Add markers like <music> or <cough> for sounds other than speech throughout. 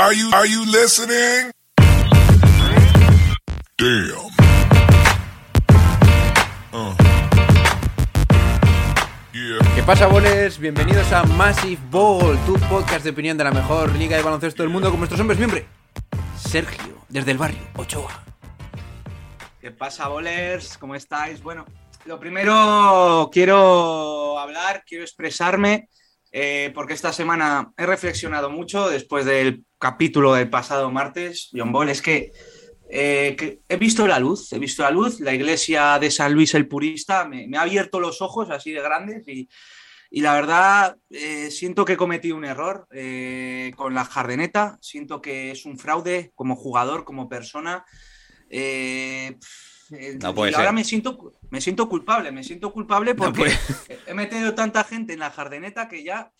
Are you, are you listening? Damn. Uh. Yeah. ¿Qué pasa, boles? Bienvenidos a Massive Ball, tu podcast de opinión de la mejor liga de baloncesto del mundo con nuestros hombres miembros. Sergio, desde el barrio, Ochoa. ¿Qué pasa, bolers? ¿Cómo estáis? Bueno, lo primero quiero hablar, quiero expresarme, eh, porque esta semana he reflexionado mucho después del capítulo del pasado martes, John Ball, es que, eh, que he visto la luz, he visto la luz, la iglesia de San Luis el Purista me, me ha abierto los ojos así de grandes y, y la verdad eh, siento que he cometido un error eh, con la jardeneta, siento que es un fraude como jugador, como persona. Eh, eh, No puede y ahora ser. me siento, me siento culpable, me siento culpable porque he metido tanta gente en la jardeneta que ya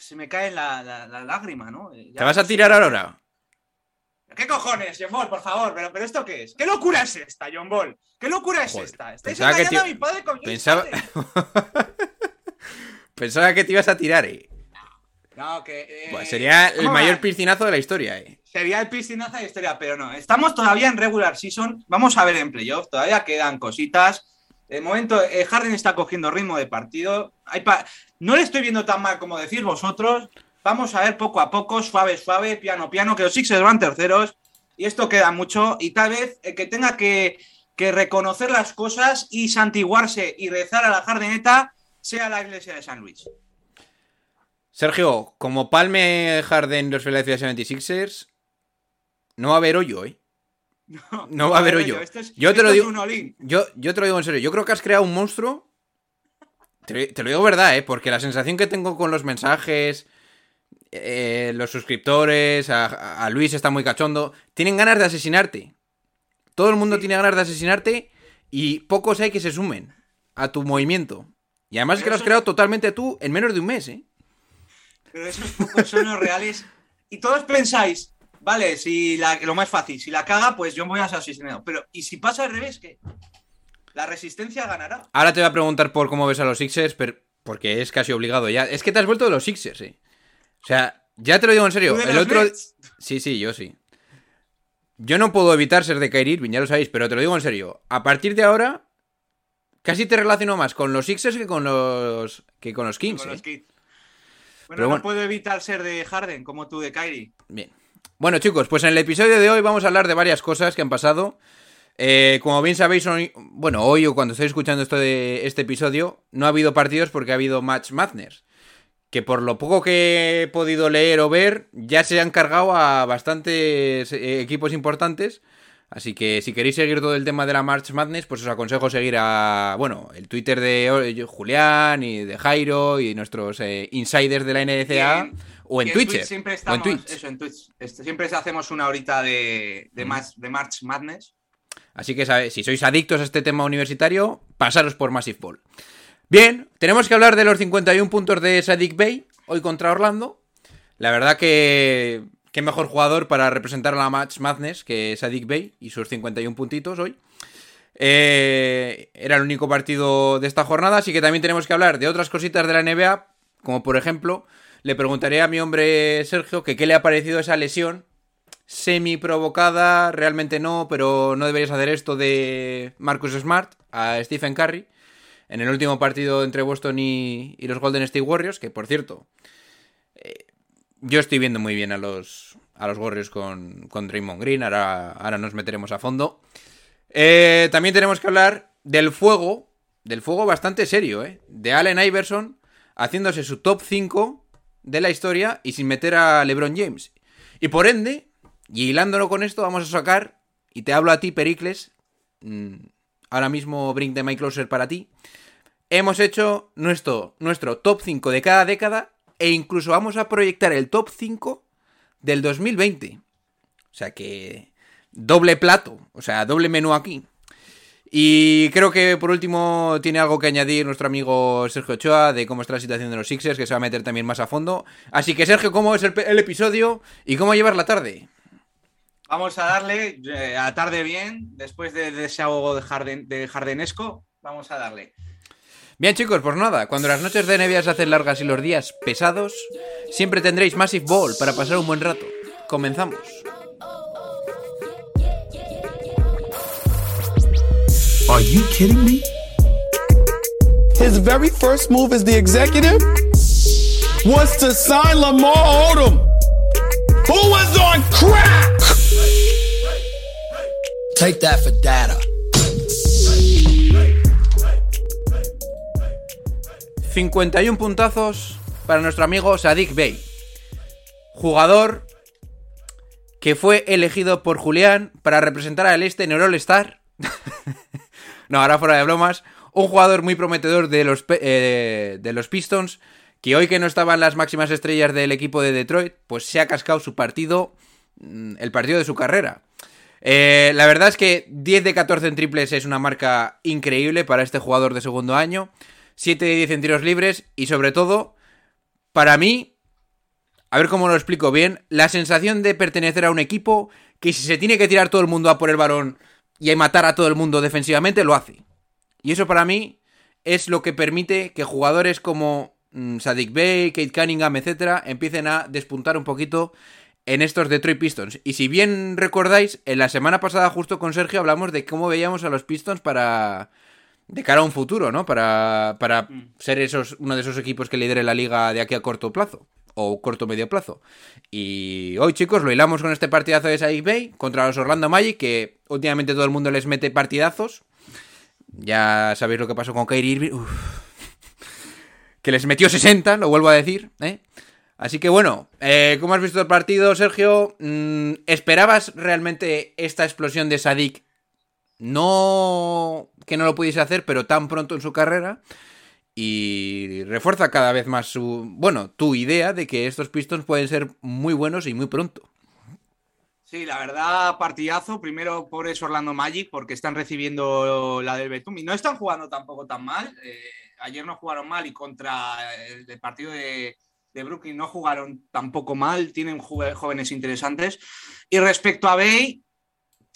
se me cae la, la- la lágrima, ¿no? Eh, ya ¿Te vas a tirar ahora? ¿Qué cojones, John Ball, por favor? ¿Pero, pero esto qué es? ¿Qué locura es esta, John Ball? ¿Qué locura es Joder, esta? Estáis engañando te- a mi padre con Pensaba... <laughs> Pensaba que te ibas a tirar, eh. No, que... eh, sería el ¿cómo mayor va? piscinazo de la historia, eh. Sería el piscinazo de historia, pero no. Estamos todavía en regular season. Vamos a ver en playoff. Todavía quedan cositas. De momento, eh, Harden está cogiendo ritmo de partido. No le estoy viendo tan mal como decís vosotros. Vamos a ver poco a poco, suave, suave, piano, piano, que los Sixers van terceros. Y esto queda mucho. Y tal vez el que tenga que, reconocer las cosas y santiguarse y rezar a la Hardeneta sea la iglesia de San Luis. Sergio, como palme Harden los Philadelphia 76ers, no va a haber hoyo, eh. No va a haber hoyo. Esto es- Yo te lo es digo-. Yo, yo te lo digo en serio, yo creo que has creado un monstruo. Te, te lo digo verdad, ¿eh? Porque la sensación que tengo con los mensajes, eh, los suscriptores, a, a Luis está muy cachondo, tienen ganas de asesinarte. Todo el mundo Sí. tiene ganas de asesinarte y pocos hay que se sumen a tu movimiento. Y además es que lo has creado totalmente tú en menos de un mes, ¿eh? Pero esos pocos son los reales. Y todos pensáis, vale, si la- lo más fácil, si la caga, pues yo voy a ser asesinado. Pero, ¿y si pasa al revés, qué? La resistencia ganará. Ahora te voy a preguntar por cómo ves a los Sixers, pero porque es casi obligado ya. Es que te has vuelto de los Sixers, ¿eh? O sea, ya te lo digo en serio. ¿Tú de El otro... Nets? Sí, sí, yo sí. Yo no puedo evitar ser de Kyrie Irving, ya lo sabéis, pero te lo digo en serio. A partir de ahora, casi te relaciono más con los Sixers que con los que con los Kings. Con ¿eh? los. Bueno, Pero no bueno. puedo evitar ser de Harden, como tú de Kyrie. Bien. Bueno, chicos, pues en el episodio de hoy vamos a hablar de varias cosas que han pasado. Eh, como bien sabéis, hoy, bueno, hoy o cuando estéis escuchando este episodio, no ha habido partidos porque ha habido Match Madness. Que por lo poco que he podido leer o ver, ya se han cargado a bastantes eh, equipos importantes. Así que si queréis seguir todo el tema de la March Madness, pues os aconsejo seguir a, bueno, el Twitter de eh, Julián y de Jairo y nuestros insiders de la NCA Que- o en que Twitch. siempre o en estamos, Twitch. Eso, en Twitch. Este, siempre hacemos una horita de, de, Mm. March, de March Madness. Así que sabe- si sois adictos a este tema universitario, pasaros por Massive Ball. Bien, tenemos que hablar de los 51 puntos de Sadik Bay, hoy contra Orlando. La verdad que qué mejor jugador para representar a la Match Madness que Sadik Bay y sus 51 puntitos hoy. Eh, era el único partido de esta jornada, así que también tenemos que hablar de otras cositas de la NBA, como por ejemplo, le preguntaré a mi hombre Sergio que qué le ha parecido esa lesión semi provocada, realmente no, pero no deberías hacer esto de Marcus Smart a Stephen Curry en el último partido entre Boston y, los Golden State Warriors, que por cierto, eh, yo estoy viendo muy bien a los, a los Warriors con, con Draymond Green, ahora, ahora nos meteremos a fondo. Eh, también tenemos que hablar del fuego, del fuego bastante serio, ¿eh? de Allen Iverson haciéndose su top 5 de la historia y sin meter a LeBron James. Y por ende, y hilándolo con esto, vamos a sacar, y te hablo a ti, Pericles, mm, ahora mismo Bring the My Closer para ti, hemos hecho nuestro, nuestro top 5 de cada década e incluso vamos a proyectar el top 5 del 2020. O sea que doble plato, o sea, doble menú aquí. Y creo que por último tiene algo que añadir nuestro amigo Sergio Ochoa de cómo está la situación de los Sixers, que se va a meter también más a fondo. Así que Sergio, ¿cómo es el, el episodio y cómo llevas la tarde? Vamos a darle eh, a tarde bien, después de, de ese ahogo de, Jarden, de Jardenesco, vamos a darle. Bien chicos, pues nada, cuando las noches de NBA se hacen largas y los días pesados, siempre tendréis Massive Ball para pasar un buen rato. Comenzamos. Are you kidding me? His very first move as the executive was to sign Lamar Odom, who was on crack. Take that for data. 51 puntazos para nuestro amigo Sadik Bey. Jugador que fue elegido por Julián para representar al este en el All-Star. <laughs> no, ahora fuera de bromas. Un jugador muy prometedor de los, eh, de los Pistons. Que hoy que no estaban las máximas estrellas del equipo de Detroit, pues se ha cascado su partido, mm, el partido de su carrera. Eh, la verdad es que 10 de 14 en triples es una marca increíble para este jugador de segundo año. 7 de 10 en tiros libres y sobre todo, para mí, a ver cómo lo explico bien, la sensación de pertenecer a un equipo que si se tiene que tirar todo el mundo a por el balón y matar a todo el mundo defensivamente, lo hace. Y eso para mí es lo que permite que jugadores como mmm, Sadik Bey, Kate Cunningham, etcétera, empiecen a despuntar un poquito en estos Detroit Pistons. Y si bien recordáis, en la semana pasada justo con Sergio hablamos de cómo veíamos a los Pistons para de cara a un futuro, ¿no? Para, para mm. ser esos, uno de esos equipos que lidere la liga de aquí a corto plazo. O corto medio plazo. Y hoy, chicos, lo hilamos con este partidazo de Sadik Bay contra los Orlando Magic, que últimamente todo el mundo les mete partidazos. Ya sabéis lo que pasó con Kyrie Irving. <laughs> Que les metió 60, lo vuelvo a decir, ¿eh? Así que bueno, eh, ¿cómo has visto el partido, Sergio? Mm, ¿Esperabas realmente esta explosión de Sadik no que no lo pudiese hacer, pero tan pronto en su carrera. Y refuerza cada vez más su. Bueno, tu idea de que estos Pistons pueden ser muy buenos y muy pronto. Sí, la verdad, partidazo. Primero, por eso Orlando Magic, porque están recibiendo la del Betum y no están jugando tampoco tan mal. Eh, ayer no jugaron mal y contra el, el partido de, de, Brooklyn no jugaron tampoco mal. Tienen jóvenes interesantes. Y respecto a Bay,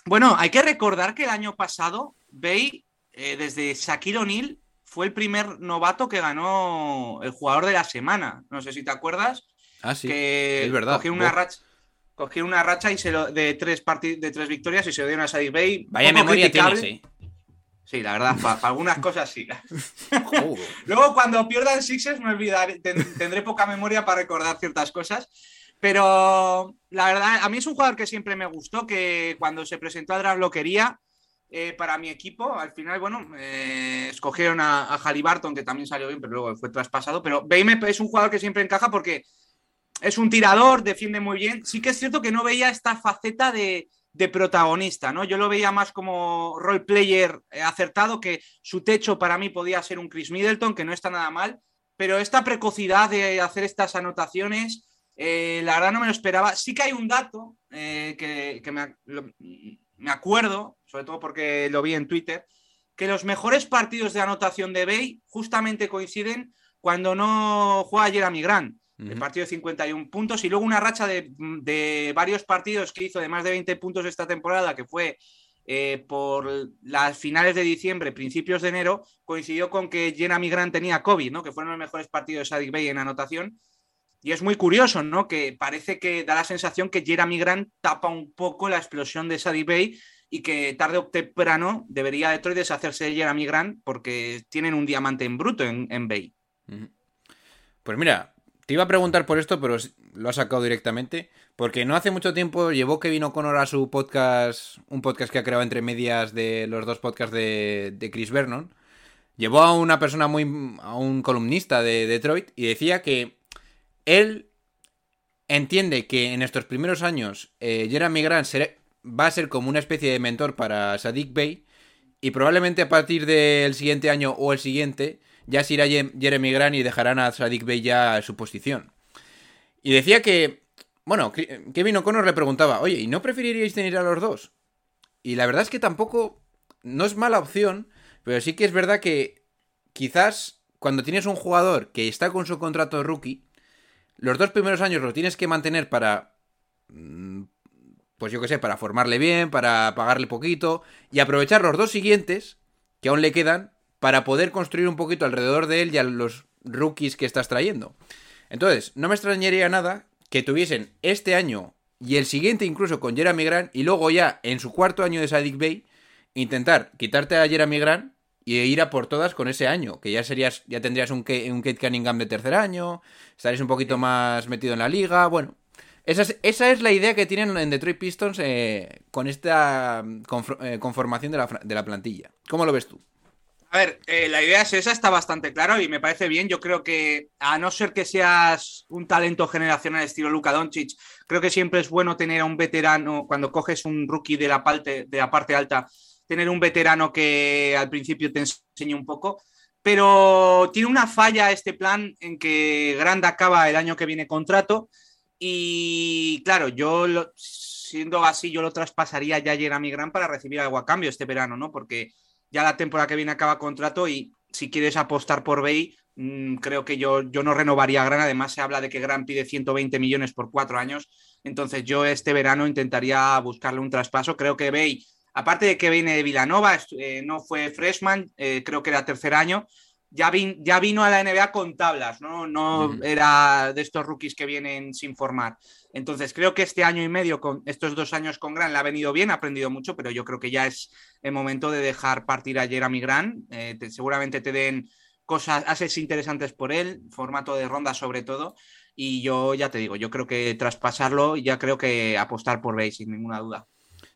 bueno, hay que recordar que el año pasado Bay, eh, desde Shaquille O'Neal, fue el primer novato que ganó el jugador de la semana. No sé si te acuerdas. Ah, sí. Que es verdad. Cogió una, racha, cogió una racha y se lo, de, tres de tres victorias y se lo dieron a Sadik Bay. Vaya memoria tienes, ¿eh? Sí, la verdad, para pa algunas cosas sí. <laughs> Luego, cuando pierdan Sixers, me olvidaré, ten, tendré poca memoria para recordar ciertas cosas. Pero la verdad, a mí es un jugador que siempre me gustó, que cuando se presentó a draft lo quería eh, para mi equipo. Al final, bueno, eh, escogieron a, a Halliburton, que también salió bien, pero luego fue traspasado. Pero Beime es un jugador que siempre encaja porque es un tirador, defiende muy bien. Sí que es cierto que no veía esta faceta de, de protagonista, ¿no? Yo lo veía más como role player eh, acertado, que su techo para mí podía ser un Chris Middleton, que no está nada mal, pero esta precocidad de hacer estas anotaciones eh, la verdad no me lo esperaba. Sí que hay un dato eh, que, que me, lo, me, acuerdo, sobre todo porque lo vi en Twitter, que los mejores partidos de anotación de Bay justamente coinciden cuando no juega Jeremy Grant. Uh -huh. El partido de 51 puntos y luego una racha de, de, varios partidos que hizo de más de 20 puntos esta temporada, que fue eh, por las finales de diciembre, principios de enero, coincidió con que Jeremy Grant tenía COVID, ¿no? que fueron los mejores partidos de Sadik Bay en anotación. Y es muy curioso, ¿no? Que parece que da la sensación que Jeremy Grant tapa un poco la explosión de Sadie Bay y que tarde o temprano debería Detroit deshacerse de Jeremy Grant porque tienen un diamante en bruto en, en Bay. Pues mira, te iba a preguntar por esto, pero lo ha sacado directamente. Porque no hace mucho tiempo llevó Kevin O'Connor a su podcast, un podcast que ha creado entre medias de los dos podcasts de, de Chris Vernon. Llevó a una persona muy. a un columnista de Detroit y decía que él entiende que en estos primeros años eh, Jeremy Grant será, va a ser como una especie de mentor para Sadik Bey y probablemente a partir del siguiente año o el siguiente ya se irá Jeremy Grant y dejarán a Sadik Bey ya su posición. Y decía que Bueno, Kevin O'Connor le preguntaba, oye, ¿y no preferiríais tener a los dos? Y la verdad es que tampoco. No es mala opción, pero sí que es verdad que quizás cuando tienes un jugador que está con su contrato rookie, los dos primeros años lo tienes que mantener para. Pues yo qué sé, para formarle bien, para pagarle poquito y aprovechar los dos siguientes que aún le quedan para poder construir un poquito alrededor de él y a los rookies que estás trayendo. Entonces, no me extrañaría nada que tuviesen este año y el siguiente incluso con Jeremy Grant y luego ya en su cuarto año de Sadik Bay intentar quitarte a Jeremy Grant y ir a por todas con ese año, que ya serías ya tendrías un, un Kate Cunningham de tercer año, estarías un poquito más metido en la liga, bueno. Esa es, esa es la idea que tienen en Detroit Pistons eh, con esta mm, eh, conformación de la, de la plantilla. ¿Cómo lo ves tú? A ver, eh, la idea es esa, está bastante claro y me parece bien. Yo creo que, a no ser que seas un talento generacional estilo Luka Doncic, creo que siempre es bueno tener a un veterano, cuando coges un rookie de la parte, de la parte alta, tener un veterano que al principio te enseñe un poco. Pero tiene una falla este plan en que Grant acaba el año que viene contrato y claro, yo lo- siendo así, yo lo traspasaría ya a Jeremy Grant para recibir algo a cambio este verano, ¿no? Porque ya la temporada que viene acaba contrato y si quieres apostar por Bay, mm, creo que yo, yo no renovaría a Gran. Además, se habla de que Gran pide 120 millones por cuatro años. Entonces, yo este verano intentaría buscarle un traspaso. Creo que Bay, aparte de que viene de Villanova, est- eh, no fue freshman, eh, creo que era tercer año. Ya, vin- ya vino a la NBA con tablas, ¿no? No era de estos rookies que vienen sin formar. Entonces, creo que este año y medio, con estos dos años con Gran, le ha venido bien, ha aprendido mucho, pero yo creo que ya es el momento de dejar partir a Jeremy Grant. Eh, te- seguramente te den cosas, haces interesantes por él, formato de ronda sobre todo. Y yo ya te digo, yo creo que traspasarlo, ya creo que apostar por Bay, sin ninguna duda.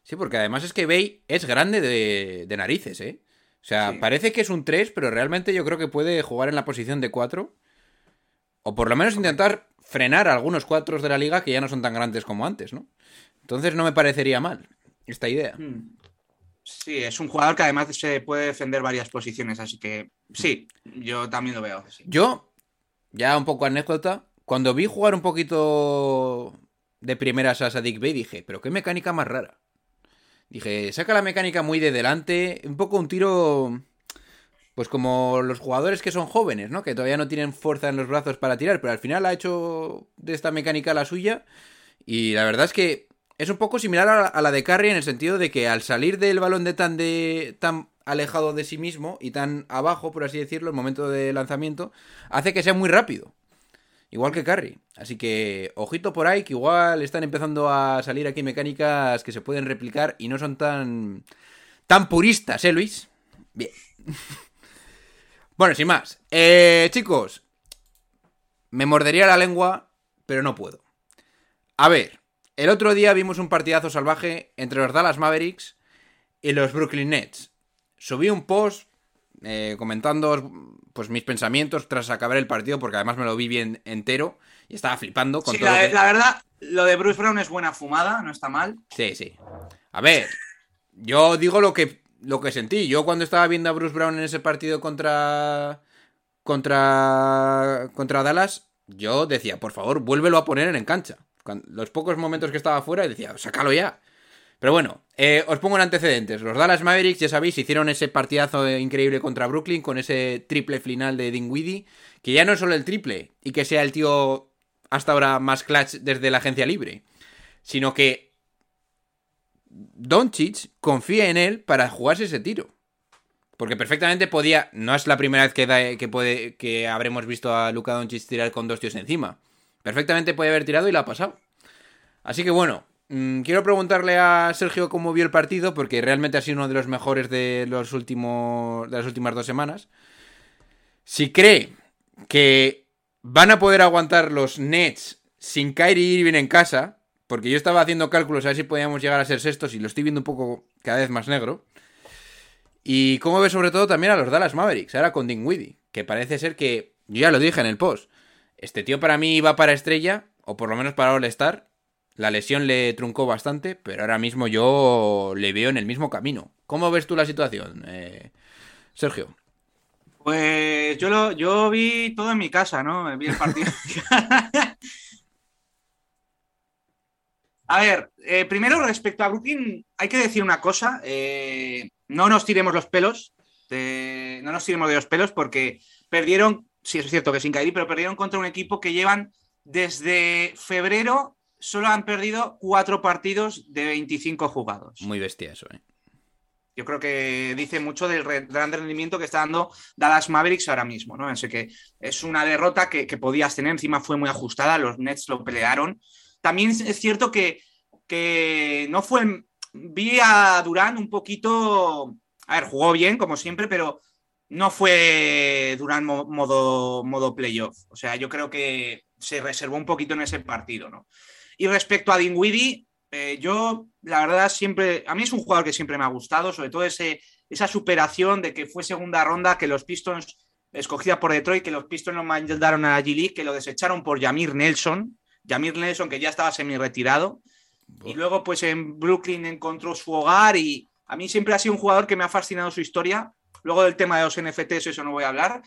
Sí, porque además es que Bay es grande de, de narices, ¿eh? O sea, Sí. parece que es un 3, pero realmente yo creo que puede jugar en la posición de 4. O por lo menos intentar frenar a algunos 4 de la liga que ya no son tan grandes como antes, ¿no? Entonces no me parecería mal esta idea. Hmm. Sí, es un jugador que además se puede defender varias posiciones, así que sí, yo también lo veo. sí. Yo, ya un poco anécdota, cuando vi jugar un poquito de primeras a Sadik Bey dije, pero qué mecánica más rara. Dije, saca la mecánica muy de delante, un poco un tiro, pues como los jugadores que son jóvenes, ¿no? Que todavía no tienen fuerza en los brazos para tirar, pero al final ha hecho de esta mecánica la suya. Y la verdad es que es un poco similar a la, de Curry en el sentido de que al salir del balón de tan de tan alejado de sí mismo y tan abajo, por así decirlo, el momento de lanzamiento, hace que sea muy rápido. Igual que Curry. Así que, ojito por ahí, que igual están empezando a salir aquí mecánicas que se pueden replicar y no son tan. tan puristas, ¿eh, Luis? Bien. <laughs> bueno, sin más. Eh, chicos, me mordería la lengua, pero no puedo. A ver, el otro día vimos un partidazo salvaje entre los Dallas Mavericks y los Brooklyn Nets. Subí un post eh, comentando pues mis pensamientos tras acabar el partido, porque además me lo vi bien entero y estaba flipando con Sí, todo. la, lo que- la verdad, lo de Bruce Brown es buena fumada, no está mal. Sí, sí. A ver, yo digo lo que, lo que sentí. Yo cuando estaba viendo a Bruce Brown en ese partido contra. contra. contra Dallas, yo decía, por favor, vuélvelo a poner en cancha. Los pocos momentos que estaba fuera, decía, sácalo ya. Pero bueno, eh, os pongo en antecedentes. Los Dallas Mavericks, ya sabéis, hicieron ese partidazo increíble contra Brooklyn con ese triple final de Dinwiddie. Que ya no es solo el triple y que sea el tío hasta ahora más clutch desde la agencia libre, sino que Doncic confía en él para jugarse ese tiro. Porque perfectamente podía. No es la primera vez que, que, que habremos visto a Luka Doncic tirar con dos tíos encima. Perfectamente puede haber tirado y la ha pasado. Así que bueno, quiero preguntarle a Sergio cómo vio el partido, porque realmente ha sido uno de los mejores de, los últimos, de las últimas dos semanas. Si cree que van a poder aguantar los Nets sin Kyrie Irving en casa, porque yo estaba haciendo cálculos a ver si podíamos llegar a ser sextos y lo estoy viendo un poco cada vez más negro. Y cómo ve sobre todo también a los Dallas Mavericks, ahora con Dinwiddie, que parece ser que, yo ya lo dije en el post, este tío para mí va para estrella, o por lo menos para All-Star. La lesión le truncó bastante, pero ahora mismo yo le veo en el mismo camino. ¿Cómo ves tú la situación, eh, Sergio? Pues yo lo, yo vi todo en mi casa, ¿no? Vi el partido. <laughs> A ver, eh, primero respecto a Brooklyn, hay que decir una cosa. eh, no nos tiremos los pelos. no nos tiremos de los pelos porque perdieron, sí, es cierto que sin Kairi, pero perdieron contra un equipo que llevan desde febrero, solo han perdido cuatro partidos de 25 jugados. Muy bestia eso, ¿eh? Yo creo que dice mucho del gran rendimiento que está dando Dallas Mavericks ahora mismo, ¿no? Así que es una derrota que, que podías tener, encima fue muy ajustada, los Nets lo pelearon. También es cierto que, que no fue. Vi a Durán un poquito. A ver, jugó bien, como siempre, pero no fue Durán mo- modo, modo playoff. O sea, yo creo que se reservó un poquito en ese partido, ¿no? Y respecto a Dinwiddie, eh, yo, la verdad, siempre. A mí es un jugador que siempre me ha gustado, sobre todo ese, esa superación de que fue segunda ronda, que los Pistons, escogida por Detroit, que los Pistons lo mandaron a la G-League, que lo desecharon por Yamir Nelson. Yamir Nelson, que ya estaba semi-retirado. Y luego, pues en Brooklyn encontró su hogar y a mí siempre ha sido un jugador que me ha fascinado su historia. Luego del tema de los NFTs, eso no voy a hablar.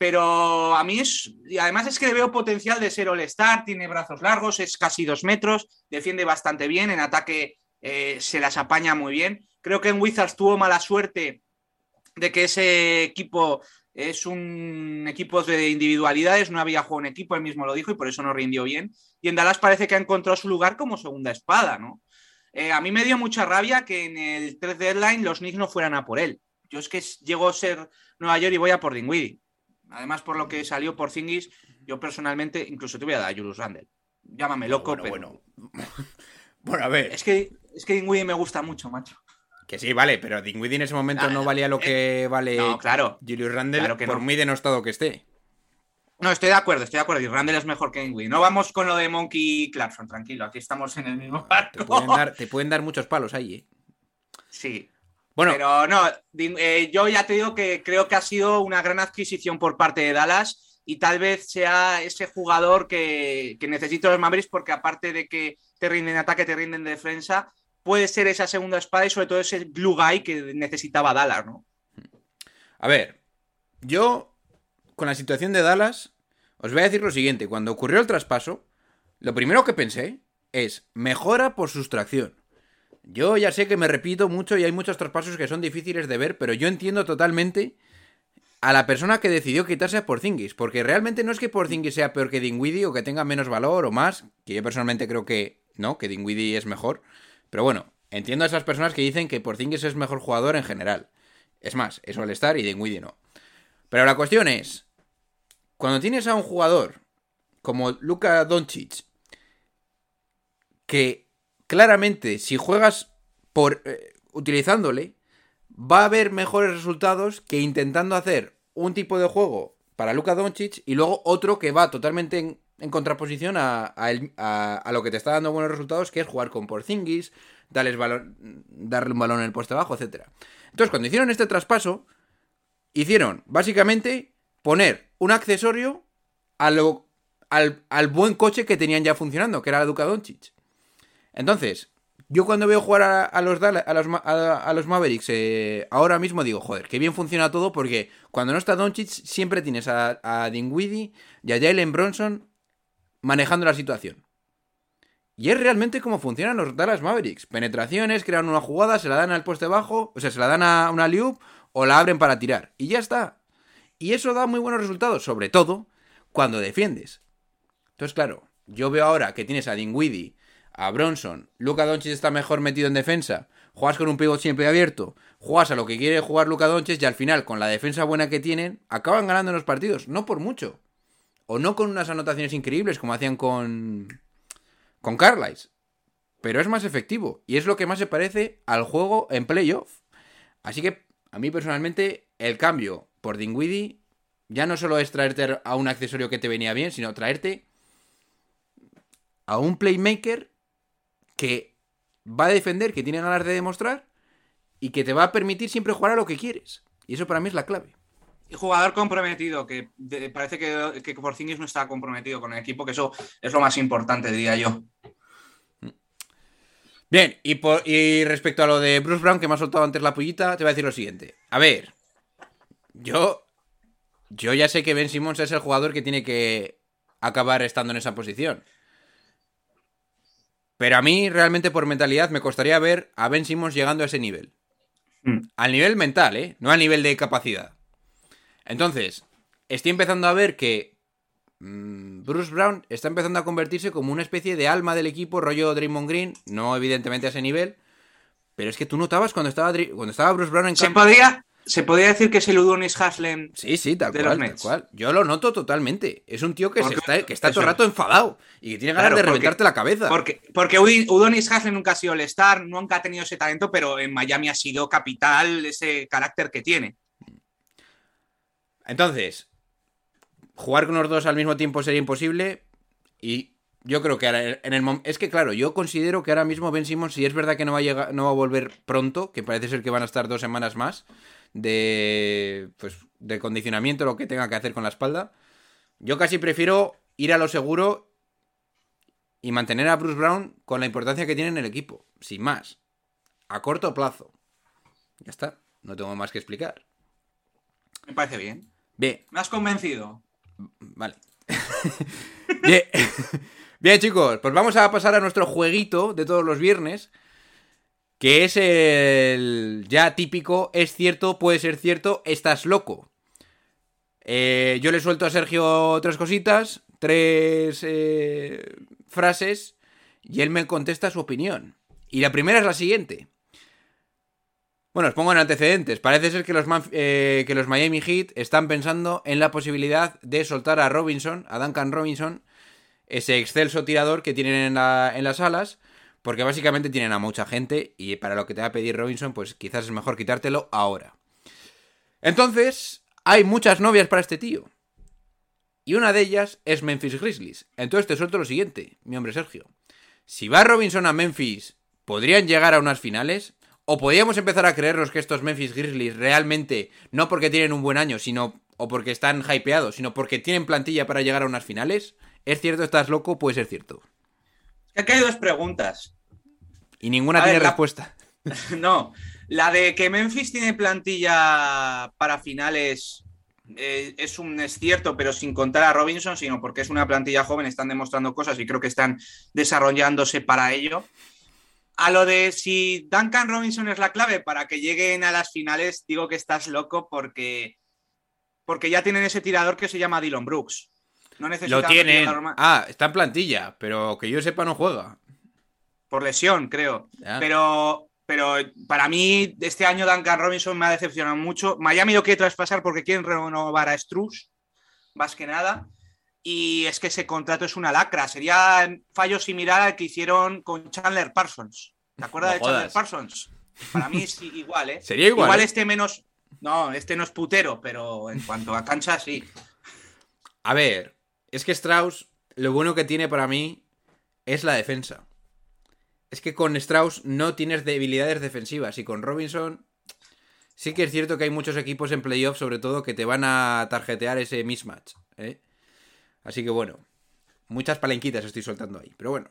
Pero a mí es. Y además es que veo potencial de ser All-Star, tiene brazos largos, es casi dos metros, defiende bastante bien, en ataque eh, se las apaña muy bien. Creo que en Wizards tuvo mala suerte de que ese equipo es un equipo de individualidades, no había juego en equipo, él mismo lo dijo y por eso no rindió bien. Y en Dallas parece que ha encontrado su lugar como segunda espada, ¿no? Eh, a mí me dio mucha rabia que en el 3 deadline los Knicks no fueran a por él. Yo es que llego a ser Nueva York y voy a por Dinwiddie. Además, por lo que salió por Zingis, yo personalmente incluso te voy a dar a Julius Randle. Llámame loco, bueno, pero bueno. <laughs> Bueno, a ver. es que es que Dinwiddie me gusta mucho, macho. Que sí, vale, pero Dinwiddie en ese momento Ah, no valía lo que vale No, claro. Julius Randle Claro que por no. muy denostado que esté. No, estoy de acuerdo, estoy de acuerdo. Y Randle es mejor que Dinwiddie. No vamos con lo de Monkey Clarkson, tranquilo. Aquí estamos en el mismo Te barco. pueden dar, te pueden dar muchos palos ahí, ¿eh? Sí, Bueno, Pero no, eh, yo ya te digo que creo que ha sido una gran adquisición por parte de Dallas y tal vez sea ese jugador que, que necesito los Mavericks porque aparte de que te rinden en ataque, te rinden en defensa, puede ser esa segunda espada y sobre todo ese glue guy que necesitaba Dallas, ¿no? a ver, yo con la situación de Dallas os voy a decir lo siguiente. Cuando ocurrió el traspaso, lo primero que pensé es mejora por sustracción. Yo ya sé que me repito mucho y hay muchos traspasos que son difíciles de ver, pero yo entiendo totalmente a la persona que decidió quitarse a Porzingis, porque realmente no es que Porzingis sea peor que Dinwiddie o que tenga menos valor o más, que yo personalmente creo que no, que Dinwiddie es mejor, pero bueno, entiendo a esas personas que dicen que Porzingis es mejor jugador en general. Es más, es All-Star y Dinwiddie no. Pero la cuestión es, cuando tienes a un jugador como Luka Doncic, que claramente si juegas por eh, utilizándole, va a haber mejores resultados que intentando hacer un tipo de juego para Luka Doncic y luego otro que va totalmente en, contraposición a, lo que te está dando buenos resultados, que es jugar con Porzingis, darle un balón en el poste bajo, etc. Entonces, cuando hicieron este traspaso, hicieron básicamente poner un accesorio al, al buen coche que tenían ya funcionando, que era la Luka Doncic. Entonces, yo cuando veo jugar a, los, a, los, Mavericks eh, ahora mismo digo, joder, qué bien funciona todo porque cuando no está Doncic siempre tienes a, a Dinwiddie y a Jalen Bronson manejando la situación. Y es realmente como funcionan los Dallas Mavericks. Penetraciones, crean una jugada, se la dan al poste bajo, o sea, se la dan a una loop o la abren para tirar. Y ya está. Y eso da muy buenos resultados, sobre todo cuando defiendes. Entonces, claro, yo veo ahora que tienes a Dinwiddie, a Bronson, Luka Doncic está mejor metido en defensa, juegas con un pivot siempre abierto, juegas a lo que quiere jugar Luka Doncic y al final, con la defensa buena que tienen, acaban ganando los partidos, no por mucho. O no con unas anotaciones increíbles como hacían con con Carlisle. Pero es más efectivo y es lo que más se parece al juego en playoff. Así que a mí personalmente el cambio por Dinwiddie ya no solo es traerte a un accesorio que te venía bien, sino traerte a un playmaker que va a defender, que tiene ganas de demostrar y que te va a permitir siempre jugar a lo que quieres. Y eso para mí es la clave. Y jugador comprometido, que de- parece que, que Porzingis no está comprometido con el equipo, que eso es lo más importante, diría yo. Bien, y, por- y respecto a lo de Bruce Brown, que me ha soltado antes la pullita, te voy a decir lo siguiente. A ver, yo, yo ya sé que Ben Simmons es el jugador que tiene que acabar estando en esa posición. Pero a mí, realmente, por mentalidad, me costaría ver a Ben Simmons llegando a ese nivel. Mm. Al nivel mental, ¿eh? No al nivel de capacidad. Entonces, estoy empezando a ver que mm, Bruce Brown está empezando a convertirse como una especie de alma del equipo, rollo Draymond Green, no evidentemente a ese nivel, pero es que tú notabas cuando estaba, cuando estaba Bruce Brown en Se campo... se podría decir que es el Udonis Haslem. Sí, sí, tal de cual, los tal Nets. cual. Yo lo noto totalmente. Es un tío que, se está, que está todo el rato enfadado y que tiene ganas Claro, de porque- reventarte la cabeza. Porque, porque Udonis Haslem nunca ha sido el star, nunca ha tenido ese talento, pero en Miami ha sido capital ese carácter que tiene. Entonces, jugar con los dos al mismo tiempo sería imposible. Y yo creo que ahora en el Es que, claro, yo considero que ahora mismo Ben Simmons, si es verdad que no va a llegar, no va a volver pronto, que parece ser que van a estar dos semanas más de. Pues. de condicionamiento, lo que tenga que hacer con la espalda. Yo casi prefiero ir a lo seguro y mantener a Bruce Brown con la importancia que tiene en el equipo. Sin más. A corto plazo. Ya está. No tengo más que explicar. Me parece bien. Bien. Me has convencido. Vale. <laughs> Bien. <laughs> Bien, chicos, pues vamos a pasar a nuestro jueguito de todos los viernes. Que es el ya típico, es cierto, puede ser cierto, estás loco. Eh, yo le suelto a Sergio tres cositas, tres eh, frases, y él me contesta su opinión. Y la primera es la siguiente. Bueno, os pongo en antecedentes. Parece ser que los, eh, que los Miami Heat están pensando en la posibilidad de soltar a Robinson, a Duncan Robinson, ese excelso tirador que tienen en, la- en las alas, porque básicamente tienen a mucha gente y para lo que te va a pedir Robinson, pues quizás es mejor quitártelo ahora. Entonces, hay muchas novias para este tío. Y una de ellas es Memphis Grizzlies. Entonces te suelto lo siguiente, mi hombre Sergio. Si va Robinson a Memphis, ¿podrían llegar a unas finales? ¿O podríamos empezar a creernos que estos Memphis Grizzlies realmente, no porque tienen un buen año, sino o porque están hypeados, sino porque tienen plantilla para llegar a unas finales? ¿Es cierto, estás loco? Puede ser cierto. Aquí hay dos preguntas. Y ninguna A tiene ver, la- respuesta. <laughs> No, la de que Memphis tiene plantilla para finales eh, es un es cierto, pero sin contar a Robinson, sino porque es una plantilla joven, están demostrando cosas y creo que están desarrollándose para ello. A lo de si Duncan Robinson es la clave para que lleguen a las finales, digo que estás loco porque, porque ya tienen ese tirador que se llama Dylan Brooks. No necesitan Lo tienen. Ah, está en plantilla, pero que yo sepa no juega. por lesión, creo. Ya. Pero, pero para mí, este año Duncan Robinson me ha decepcionado mucho. Miami lo quiere traspasar porque quieren renovar a Struz, más que nada. Y es que ese contrato es una lacra. Sería fallo similar al que hicieron con Chandler Parsons. ¿Te acuerdas No de Chandler. Parsons? Para mí es <laughs> igual, ¿eh? Sería igual, ¿eh? este menos. No, este no es putero, pero en cuanto a cancha, sí. A ver, es que Strauss, lo bueno que tiene para mí es la defensa. Es que con Strauss no tienes debilidades defensivas y con Robinson sí que es cierto que hay muchos equipos en playoff sobre todo que te van a tarjetear ese mismatch. ¿eh? Así que bueno, muchas palenquitas estoy soltando ahí, pero bueno.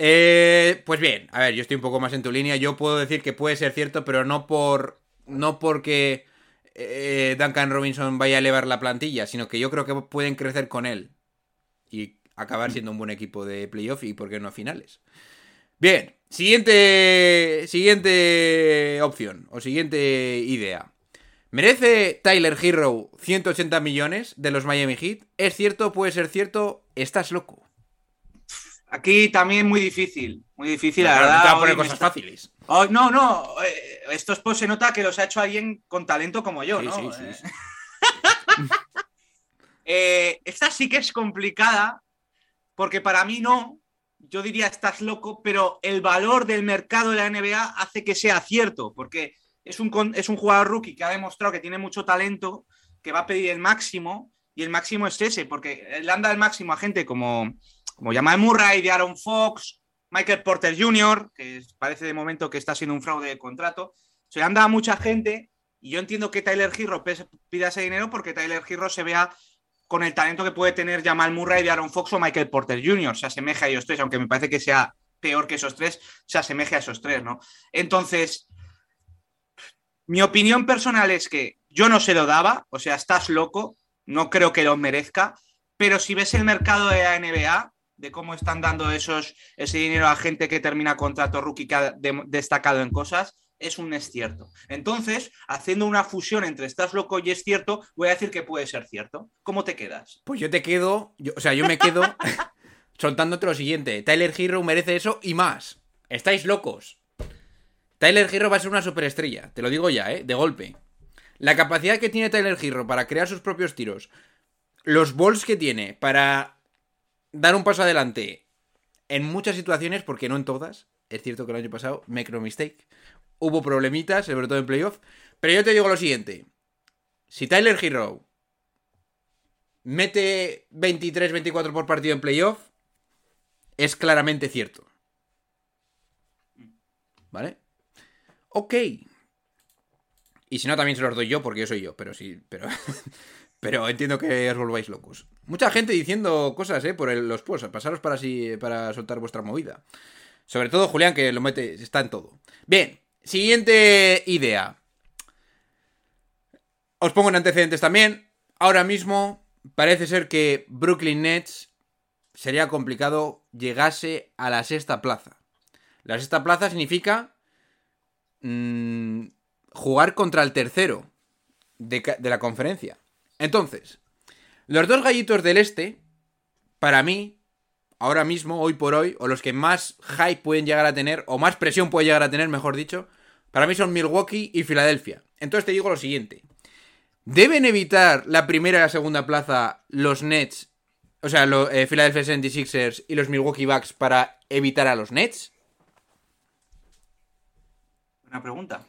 Eh, pues bien, a ver, yo estoy un poco más en tu línea. Yo puedo decir que puede ser cierto, pero no por. No porque eh, Duncan Robinson vaya a elevar la plantilla, sino que yo creo que pueden crecer con él y acabar siendo un buen equipo de playoff y por qué no finales. Bien, siguiente siguiente opción o siguiente idea. ¿Merece Tyler Hero 180 millones de los Miami Heat? ¿Es cierto? ¿Puede ser cierto? ¿Estás loco? Aquí también muy difícil. Muy difícil, la no te a poner cosas está- fáciles. Oh, no, no. eh, estos pues se nota que los ha hecho alguien con talento como yo, Sí, ¿no? sí, sí, Eh, <laughs> eh, esta sí que es complicada, porque para mí no. Yo diría estás loco, pero el valor del mercado de la NBA hace que sea cierto, porque es un, es un jugador rookie que ha demostrado que tiene mucho talento, que va a pedir el máximo, y el máximo es ese, porque le anda el máximo a gente como, como Jamal Murray, de Aaron Fox, Michael Porter Jr., que parece de momento que está siendo un fraude de contrato. Se anda a mucha gente y yo entiendo que Tyler pes- pida ese dinero porque Tyler Hero se vea con el talento que puede tener Jamal Murray, de Aaron Fox o Michael Porter Jr. Se asemeja a ellos tres, aunque me parece que sea peor que esos tres, se asemeja a esos tres, ¿no? Entonces, mi opinión personal es que yo no se lo daba, o sea, estás loco, no creo que lo merezca, pero si ves el mercado de la NBA, de cómo están dando esos, ese dinero a gente que termina contrato rookie que ha de- destacado en cosas, es un es cierto. Entonces, haciendo una fusión entre estás loco y es cierto, voy a decir que puede ser cierto. ¿Cómo te quedas? Pues yo te quedo, yo- o sea, yo me quedo <laughs> soltándote lo siguiente. Tyler Hero merece eso y más. Estáis locos. Tyler Hero va a ser una superestrella, te lo digo ya, ¿eh? De golpe. La capacidad que tiene Tyler Hero para crear sus propios tiros, los balls que tiene para dar un paso adelante en muchas situaciones, porque no en todas. Es cierto que el año pasado, make no mistake, hubo problemitas, sobre todo en playoff. Pero yo te digo lo siguiente. Si Tyler Hero mete 23-24 por partido en playoff, es claramente cierto. ¿Vale? Ok. Y si no, también se los doy yo, porque yo soy yo, pero sí, pero... <laughs> pero entiendo que os volváis locos. Mucha gente diciendo cosas, ¿eh? Por el- los posts. Pasaros para, así, para soltar vuestra movida. Sobre todo Julián, que lo mete, está en todo. Bien, siguiente idea. Os pongo en antecedentes también. Ahora mismo parece ser que Brooklyn Nets sería complicado llegase a la sexta plaza. La sexta plaza significa mm, jugar contra el tercero de la conferencia. Entonces, los dos gallitos del este, para mí, ahora mismo, hoy por hoy, o los que más hype pueden llegar a tener, o más presión pueden llegar a tener, mejor dicho, para mí son Milwaukee y Filadelfia. Entonces te digo lo siguiente. ¿Deben evitar la primera y la segunda plaza los Nets, o sea, los eh, Philadelphia 76ers y los Milwaukee Bucks para evitar a los Nets? Una pregunta.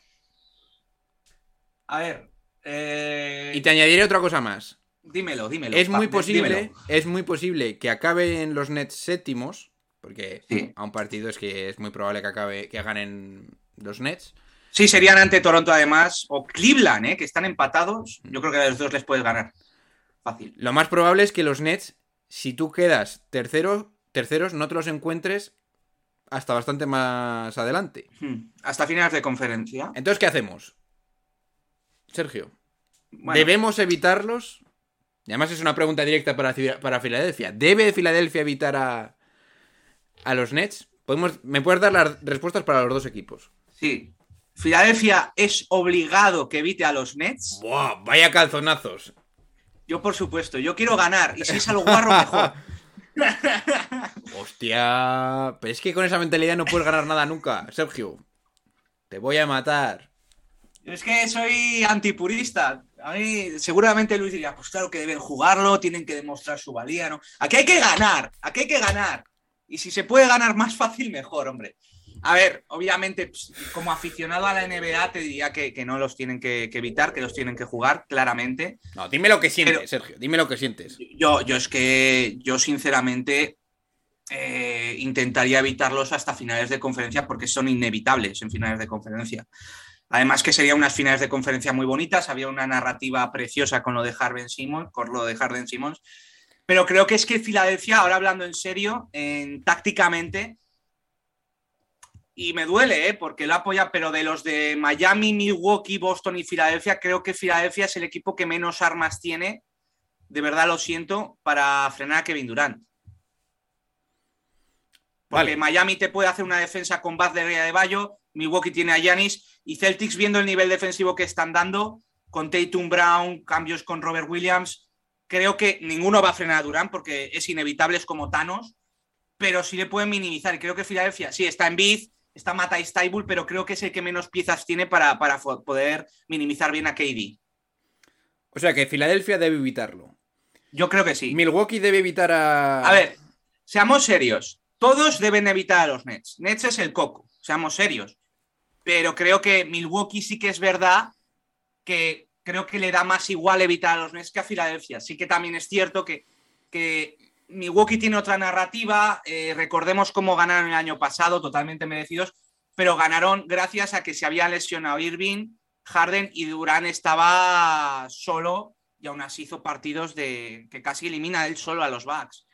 A ver, eh, Y te añadiré otra cosa más. dímelo, dímelo. Es muy posible, dímelo. es muy posible que acaben los Nets séptimos, porque Sí. a un partido es que es muy probable que acabe, que ganen los Nets. Sí, serían ante Toronto además, o Cleveland, ¿eh? que están empatados. Yo creo que a los dos les puedes ganar. Fácil. Lo más probable es que los Nets, si tú quedas tercero, terceros, no te los encuentres hasta bastante más adelante. Hmm. Hasta finales de conferencia. Entonces, ¿qué hacemos? Sergio, Bueno, ¿debemos evitarlos? Y además es una pregunta directa para, para Filadelfia. ¿Debe Filadelfia evitar a, a los Nets? Podemos, ¿Me puedes dar las respuestas para los dos equipos? Sí. Filadelfia es obligado que evite a los Nets. ¡Buah! Vaya calzonazos. Yo, por supuesto, yo quiero ganar. Y si es algo guarro, mejor. <laughs> Hostia. Pero es que con esa mentalidad no puedes ganar nada nunca, Sergio. Te voy a matar. Es que soy antipurista. A mí, seguramente Luis diría, pues claro que deben jugarlo, tienen que demostrar su valía, ¿no? Aquí hay que ganar, aquí hay que ganar. Y si se puede ganar más fácil, mejor, hombre. A ver, obviamente, pues, como aficionado a la NBA, te diría que, que no los tienen que, que evitar, que los tienen que jugar, claramente. No, dime lo que sientes, Pero- Sergio. Dime lo que sientes. Yo, yo es que, yo sinceramente, eh, intentaría evitarlos hasta finales de conferencia porque son inevitables en finales de conferencia. Además que serían unas finales de conferencia muy bonitas, había una narrativa preciosa con lo de Harden Simmons, con lo de Harden Simmons, pero creo que es que Filadelfia, ahora hablando en serio, en, tácticamente, y me duele, ¿eh? porque lo apoya, pero de los de Miami, Milwaukee, Boston y Filadelfia, creo que Filadelfia es el equipo que menos armas tiene, de verdad lo siento, para frenar a Kevin Durant. Porque Vale. Miami te puede hacer una defensa con Butler y de Bayo, Milwaukee tiene a Giannis y Celtics viendo el nivel defensivo que están dando con Tatum Brown, cambios con Robert Williams, creo que ninguno va a frenar a Durant porque es inevitable, es como Thanos, pero sí le pueden minimizar. Y creo que Filadelfia, sí, está en Biz, está Matai Staibul, pero creo que es el que menos piezas tiene para, para poder minimizar bien a KD. O sea que Filadelfia debe evitarlo. Yo creo que sí. Milwaukee debe evitar a. A ver, seamos serios. Todos deben evitar a los Nets. Nets es el coco, seamos serios. Pero creo que Milwaukee sí que es verdad que creo que le da más igual evitar a los Nets que a Filadelfia. Sí que también es cierto que, que Milwaukee tiene otra narrativa. eh, recordemos cómo ganaron el año pasado, totalmente merecidos, pero ganaron gracias a que se había lesionado Irving, Harden y Durán estaba solo y aún así hizo partidos de que casi elimina él solo a los Bucks.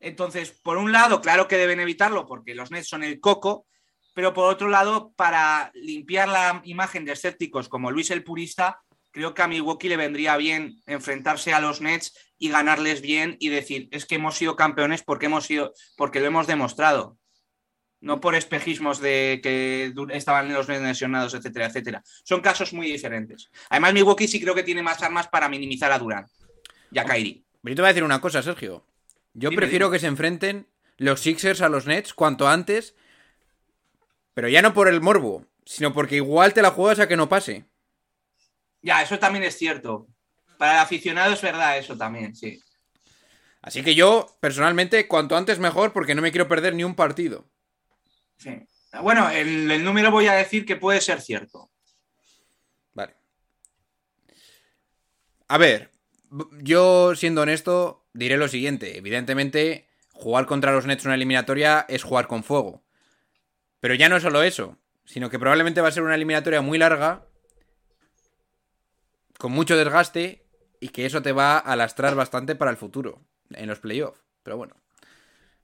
Entonces, por un lado, claro que deben evitarlo porque los Nets son el coco, pero por otro lado, para limpiar la imagen de escépticos como Luis el Purista, creo que a Milwaukee le vendría bien enfrentarse a los Nets y ganarles bien y decir, es que hemos sido campeones porque hemos sido, porque lo hemos demostrado. No por espejismos de que estaban los Nets lesionados, etcétera, etcétera. Son casos muy diferentes. Además, Milwaukee sí creo que tiene más armas para minimizar a Durant y a. Pero yo te voy a decir una cosa, Sergio. Yo Dime, prefiero dime. que se enfrenten los Sixers a los Nets cuanto antes. Pero ya no por el morbo, sino porque igual te la juegas a que no pase. Ya, eso también es cierto. Para el aficionado es verdad eso también, sí. Así que yo, personalmente, cuanto antes mejor, porque no me quiero perder ni un partido. sí. Bueno, el, el número voy a decir que puede ser cierto. Vale. A ver, yo siendo honesto, diré lo siguiente. Evidentemente, jugar contra los Nets una eliminatoria es jugar con fuego. Pero ya no solo eso, sino que probablemente va a ser una eliminatoria muy larga, con mucho desgaste, y que eso te va a lastrar bastante para el futuro, en los playoffs. Pero bueno.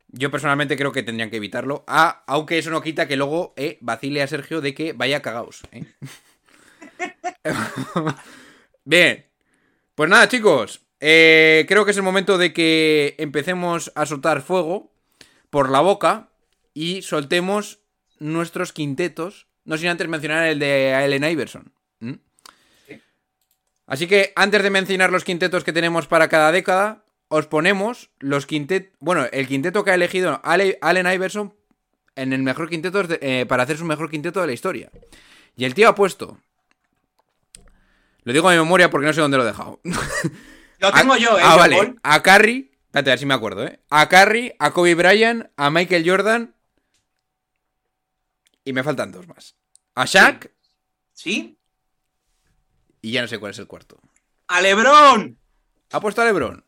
Yo personalmente creo que tendrían que evitarlo. Ah, aunque eso no quita que luego eh, vacile a Sergio de que vaya cagaos. ¿eh? <laughs> Bien. Pues nada, chicos. eh, creo que es el momento de que empecemos a soltar fuego por la boca y soltemos nuestros quintetos. No sin antes mencionar el de Allen Iverson. ¿Mm? Así que antes de mencionar los quintetos que tenemos para cada década, os ponemos los quintetos. Bueno, el quinteto que ha elegido Allen Iverson en el mejor quinteto de- eh, para hacer su mejor quinteto de la historia. Y el tío ha puesto. Lo digo a mi memoria porque no sé dónde lo he dejado. Lo <laughs> tengo yo, ¿eh? Ah, vale. Paul. A Curry. Espérate, a ver si me acuerdo, ¿eh? A Curry, a Kobe Bryant, a Michael Jordan. Y me faltan dos más. A Shaq. ¿Sí? Y ya no sé cuál es el cuarto. ¡A LeBron! Ha puesto a LeBron.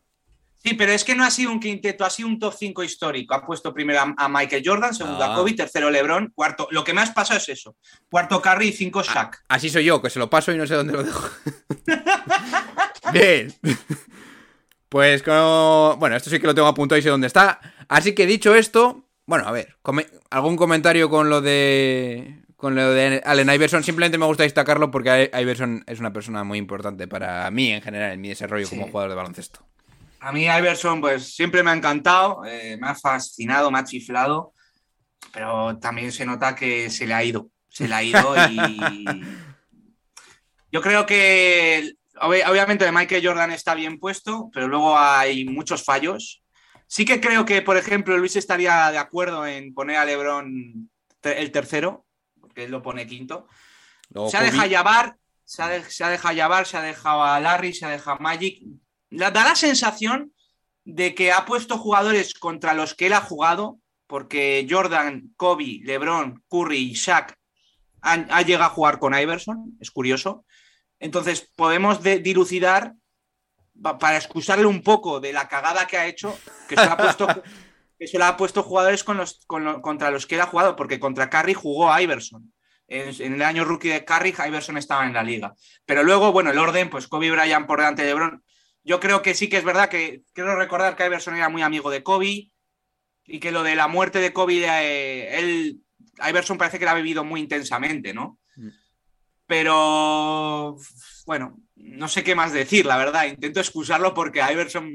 Sí, pero es que no ha sido un quinteto, ha sido un top 5 histórico. Ha puesto primero a, Michael Jordan, segundo Ah. a Kobe, tercero LeBron, cuarto. Lo que me has pasado es eso. Cuarto Curry y cinco Shaq. Así soy yo, que se lo paso y no sé dónde lo dejo. <laughs> Bien. Pues como... Bueno, esto sí que lo tengo apuntado y sé dónde está. Así que dicho esto... Bueno, a ver, come- algún comentario con lo de... Con lo de Allen Iverson. Simplemente me gusta destacarlo porque Iverson es una persona muy importante para mí en general, en mi desarrollo como jugador de baloncesto. A mí Iverson, pues siempre me ha encantado, eh, me ha fascinado, me ha chiflado, pero también se nota que se le ha ido, se le ha ido y <laughs> yo creo que ob- obviamente Michael Jordan está bien puesto, pero luego hay muchos fallos. Sí que creo que, por ejemplo, Luis estaría de acuerdo en poner a LeBron el tercero, porque él lo pone quinto. Se ha dejado llevar, se ha, de- se ha dejado llevar, se ha dejado a Larry, se ha dejado a Magic. La- da la sensación de que ha puesto jugadores contra los que él ha jugado, porque Jordan, Kobe, LeBron, Curry y Shaq han, ha llegado a jugar con Iverson, es curioso. Entonces podemos de- dilucidar para excusarle un poco de la cagada que ha hecho, que se le ha puesto, <laughs> que se le ha puesto jugadores con los, con lo- contra los que él ha jugado, porque contra Curry jugó a Iverson. En, en el año rookie de Curry, Iverson estaba en la liga. Pero luego, bueno, el orden, pues Kobe Bryant por delante de LeBron. Yo creo que sí que es verdad que quiero recordar que Iverson era muy amigo de Kobe y que lo de la muerte de Kobe, eh, él, Iverson parece que la ha vivido muy intensamente, ¿no? Mm. Pero, bueno, no sé qué más decir, la verdad. Intento excusarlo porque a Iverson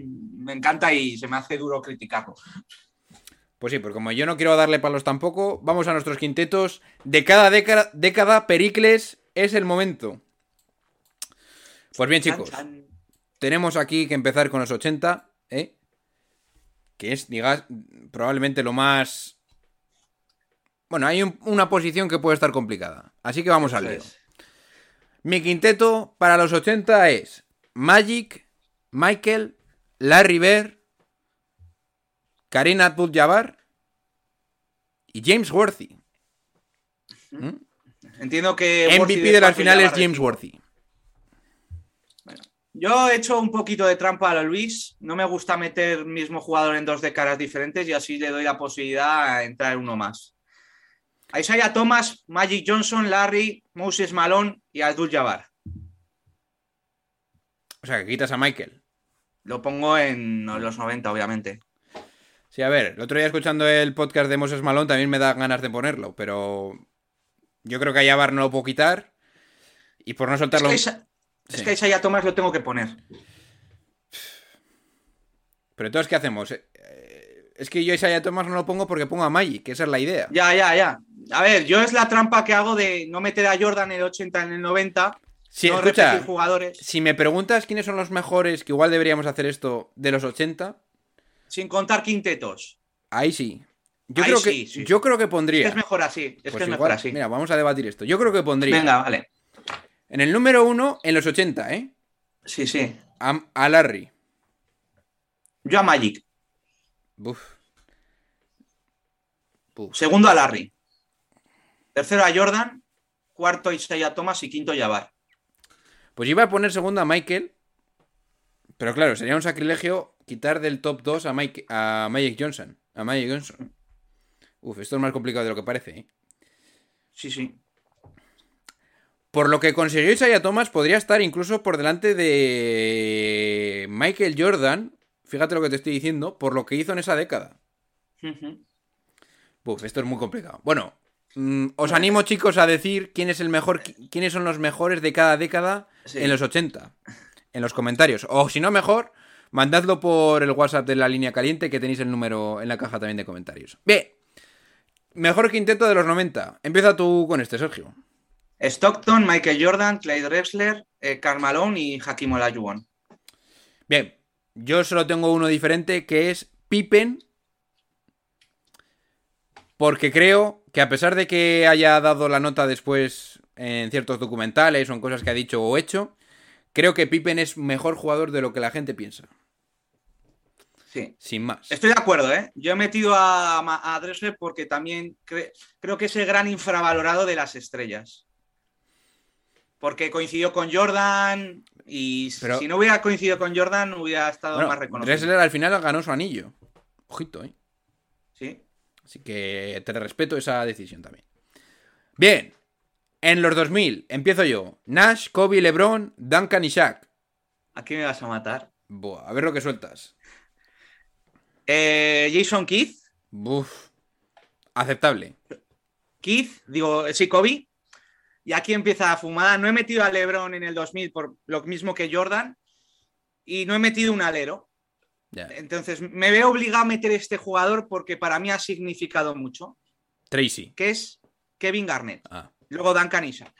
me encanta y se me hace duro criticarlo. Pues sí, porque como yo no quiero darle palos tampoco, vamos a nuestros quintetos. De cada década, década Pericles es el momento. Pues bien, chicos. Chan, chan. tenemos aquí que empezar con los 80, ¿eh? Que es, digas, probablemente lo más... Bueno, hay un- una posición que puede estar complicada. Así que vamos al lío. es. Mi quinteto para los 80 es Magic, Michael, Larry Bird, Karim Abdul-Jabbar y James Worthy. ¿Mm? Entiendo que. Worthy MVP de las finales James. Worthy. Yo he hecho un poquito de trampa a Luis. No me gusta meter mismo jugador en dos décadas diferentes y así le doy la posibilidad a entrar en uno más. A Isaiah Thomas, Magic Johnson, Larry, Moses Malone y Abdul Jabbar. O sea, que quitas a Michael. Lo pongo en los 90, obviamente. Sí, a ver, el otro día escuchando el podcast de Moses Malone también me da ganas de ponerlo, pero yo creo que a Jabbar no lo puedo quitar. Y por no Es soltarlo... que Isa- Es que a Isaiah Thomas lo tengo que poner. Pero entonces, ¿qué hacemos? Eh, Es que yo a Isaiah Thomas no lo pongo porque pongo a Magic, que esa es la idea. Ya, ya, ya. A ver, yo es la trampa que hago de no meter a Jordan en el 80 en el 90. Sí, no escucha, jugadores. si me preguntas quiénes son los mejores, que igual deberíamos hacer esto de los 80, Sin contar quintetos. ahí sí. Yo, Ahí creo, que, sí, yo creo que Es pondría. que es mejor así. Es Pues que es igual, mejor así. Mira, vamos a debatir esto. Yo creo que pondría. Venga, vale. En el número uno, en los 80, ¿eh? Sí, sí. A, a Larry. Yo a Magic. Buf. Buf. Segundo a Larry. Tercero a Jordan. Cuarto a Isaiah Thomas y quinto Jabbar. Pues iba a poner segundo a Michael. Pero claro, sería un sacrilegio quitar del top 2 a, Mike, a Magic Johnson. A Magic Johnson. Uf, esto es más complicado de lo que parece, ¿eh? Sí, sí. Por lo que consiguió Isaiah Thomas, podría estar incluso por delante de Michael Jordan. Fíjate lo que te estoy diciendo, por lo que hizo en esa década. Uf, esto es muy complicado. Bueno, mm, os animo, chicos, a decir quién es el mejor, qui- quiénes son los mejores de cada década Sí. en los 80. En los comentarios. O si no, mejor, mandadlo por el WhatsApp de la línea caliente, que tenéis el número en la caja también de comentarios. Bien. Mejor quinteto de los 90. Empieza tú con este, Sergio. Stockton, Michael Jordan, Clyde Drexler, eh, Karl Malone y Hakim Olajuwon. Bien, yo solo tengo uno diferente que es Pippen. Porque creo que a pesar de que haya dado la nota después en ciertos documentales o en cosas que ha dicho o hecho, creo que Pippen es mejor jugador de lo que la gente piensa. Sí. Sin más. Estoy de acuerdo, ¿eh? Yo he metido a, a Drexler porque también cre- creo que es el gran infravalorado de las estrellas. Porque coincidió con Jordan y Pero- si no hubiera coincidido con Jordan hubiera estado Bueno, más reconocido. Drexler al final ganó su anillo. Ojito, ¿eh? Sí. Así que te respeto esa decisión también. Bien. En los 2000, empiezo yo. Nash, Kobe, LeBron, Duncan y Shaq. ¿A quién me vas a matar? Buah, a ver lo que sueltas. Eh, Jason Keith. Buf. Aceptable. Keith, digo, eh, sí, Kobe. Y aquí empieza la fumada. No he metido a LeBron en el 2000 por lo mismo que Jordan. Y no he metido un alero. Entonces me veo obligado a meter este jugador porque para mí ha significado mucho. Tracy. Que es Kevin Garnett. Ah, Luego Duncan Isaac.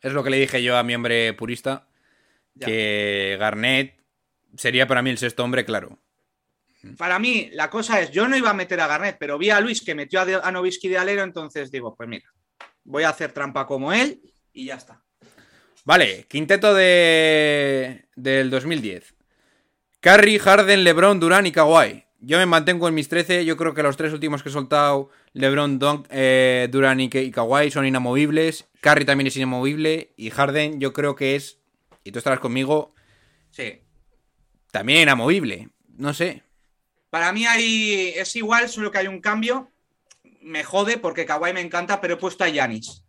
es lo que le dije yo a mi hombre purista. Ya. Que Garnett sería para mí el sexto hombre, claro. Para mí, la cosa es, yo no iba a meter a Garnett, pero vi a Luis que metió a, De- a Nowitzki de alero, entonces digo, pues mira, voy a hacer trampa como él y ya está. Vale, quinteto de del 2010. Curry, Harden, LeBron, Durán y Kawhi. Yo me mantengo en mis 13. Yo creo que los tres últimos que he soltado, LeBron, Dun- eh, Durán y, y Kawhi, son inamovibles. Curry también es inamovible. Y Harden, yo creo que es, y tú estarás conmigo, Sí. también inamovible. No sé. Para mí hay, es igual, solo que hay un cambio. Me jode porque Kawhi me encanta, pero he puesto a Yanis.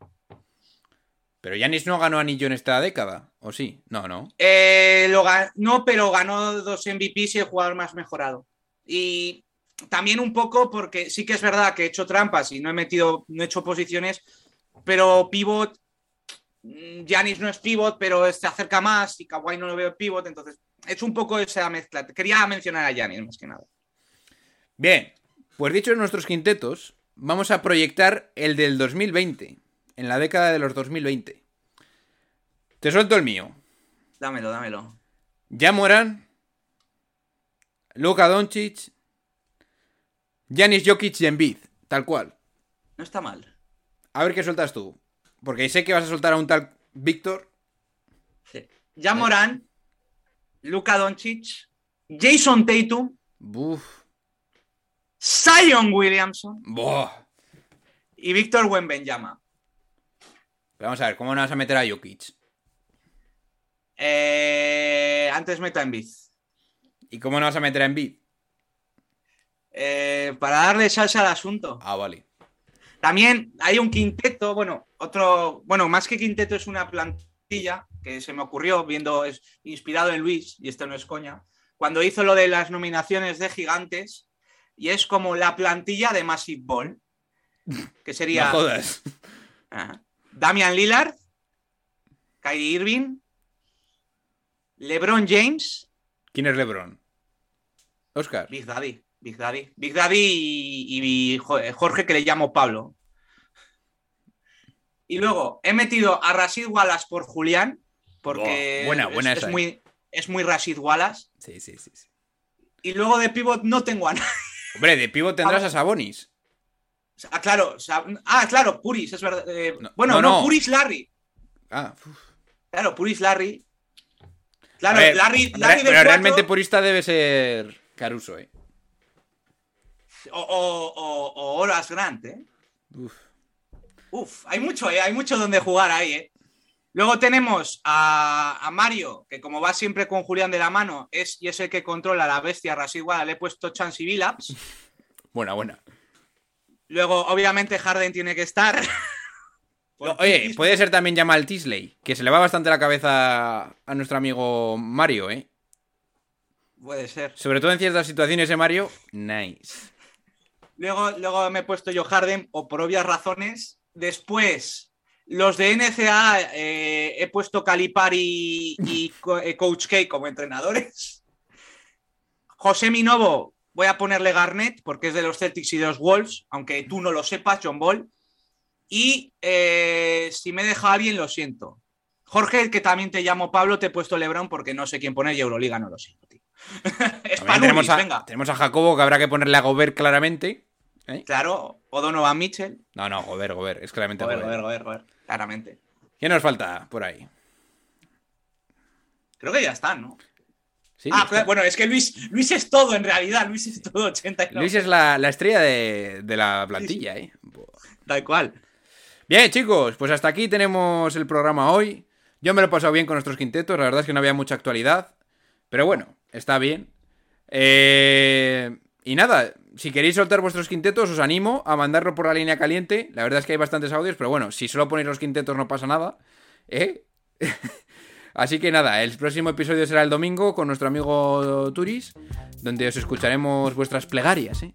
Pero Yanis no ganó anillo en esta década. ¿O sí? No, no. Eh, lo no, pero ganó dos MVPs y el jugador más mejorado. Y también un poco porque sí que es verdad que he hecho trampas y no he metido, no he hecho posiciones, pero pivot, mm, Giannis no es pivot, pero se acerca más y Kawhi no lo veo pivot, entonces he hecho un poco esa mezcla. Quería mencionar a Giannis más que nada. Bien, pues dichos nuestros quintetos, vamos a proyectar el del 2020, en la década de los 2020. Te suelto el mío. Dámelo, dámelo. Ya Morán, Luka Doncic, Janis Jokic y Embiid, tal cual. No está mal. A ver qué sueltas tú. Porque sé que vas a soltar a un tal Víctor. Sí. Ya Morán, Luka Doncic, Jason Tatum, Buf. Zion Williamson Buah. y Víctor Wembanyama. Pero vamos a ver, ¿cómo no vas a meter a Jokic? Eh, antes meto a Embiid. ¿Y cómo no vas a meter a Embiid? Eh, para darle salsa al asunto. Ah, vale. También hay un quinteto, bueno, otro, bueno, más que quinteto es una plantilla que se me ocurrió viendo, es inspirado en Luis, y esto no es coña, cuando hizo lo de las nominaciones de gigantes, y es como la plantilla de Massive Ball, que sería <laughs> No jodas. Ajá. Damian Lillard, Kyrie Irving, LeBron James, ¿Quién es LeBron? Oscar. Big Daddy. Big Daddy. Big Daddy y, y Jo- Jorge, que le llamo Pablo. Y luego he metido a Rashid Wallace por Julián, porque Oh, buena, es- buena es, eh. muy, es muy Rashid Wallace. Sí, sí, sí. sí. Y luego de pivot no tengo a nadie. Hombre, de pivot tendrás a Sabonis. Ah, claro, o sea, ah, claro, Puris, es verdad. eh, No, bueno, no. Puris Larry. Ah, uf. Claro, Puris Larry. Claro, ver, Larry, Larry pero cuatro, realmente purista debe ser Caruso, eh. o, o, o, o Horace Grant, ¿eh? Uf. Uf, hay mucho, ¿eh? Hay mucho donde jugar ahí, ¿eh? Luego tenemos a, a Mario, que como va siempre con Julián de la mano, es, y es el que controla la bestia Wallace, le he puesto Chance y Billups. <laughs> Buena, buena. Luego, obviamente, Harden tiene que estar. <laughs> Oye, puede ser también Jamal Tisley, que se le va bastante la cabeza a nuestro amigo Mario, ¿eh? Puede ser. Sobre todo en ciertas situaciones, ¿eh, Mario? Nice. Luego, luego me he puesto yo Harden, o por obvias razones. Después, los de NCA eh, he puesto Calipari y <laughs> Co- eh, Coach K como entrenadores. José Minovo, voy a ponerle Garnett porque es de los Celtics y de los Wolves, aunque tú no lo sepas, John Ball. Y eh, si me deja alguien, lo siento. Jorge, que también te llamo Pablo, te he puesto LeBron porque no sé quién poner y Euroliga no lo siento, tío. <laughs> es También Panulis, tenemos, a, venga. tenemos a Jacobo, que habrá que ponerle a Gobert claramente. ¿eh? Claro, o Donovan Mitchell. No, no, Gobert, Gobert. Es claramente Joder, Gobert. joder, joder, joder, claramente. ¿Qué nos falta por ahí? Creo que ya están, ¿no? ¿Sí? ah, bueno, es que Luis, Luis es todo en realidad. Luis es todo 89. Luis es la, la estrella de, de la plantilla, ¿eh? Tal cual. Bien, chicos, pues hasta aquí tenemos el programa hoy. Yo me lo he pasado bien con nuestros quintetos, la verdad es que no había mucha actualidad. Pero bueno, está bien. Eh, y nada, si queréis soltar vuestros quintetos, os animo a mandarlo por la línea caliente. La verdad es que hay bastantes audios, pero bueno, si solo ponéis los quintetos no pasa nada. ¿eh? <laughs> Así que nada, el próximo episodio será el domingo con nuestro amigo Turis, donde os escucharemos vuestras plegarias. ¿eh?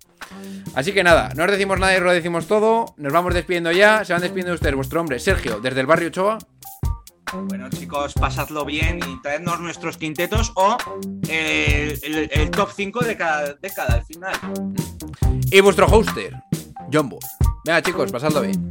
Así que nada, no os decimos nada y os lo decimos todo. Nos vamos despidiendo ya. Se van despidiendo ustedes, vuestro hombre, Sergio, desde el barrio Ochoa. Bueno, chicos, pasadlo bien y traednos nuestros quintetos o el, el- el top 5 de cada década al final. Y vuestro hoster, John Ball. Venga, chicos, pasadlo bien.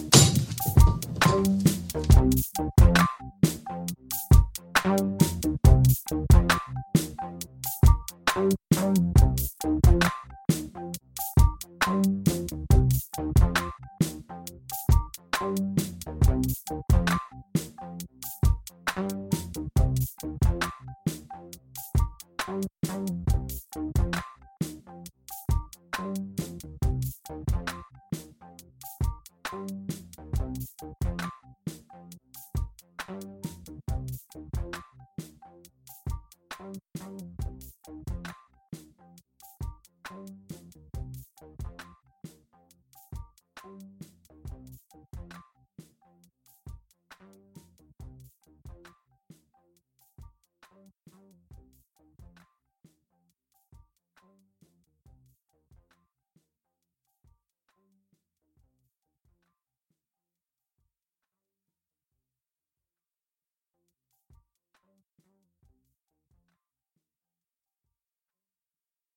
Thank you.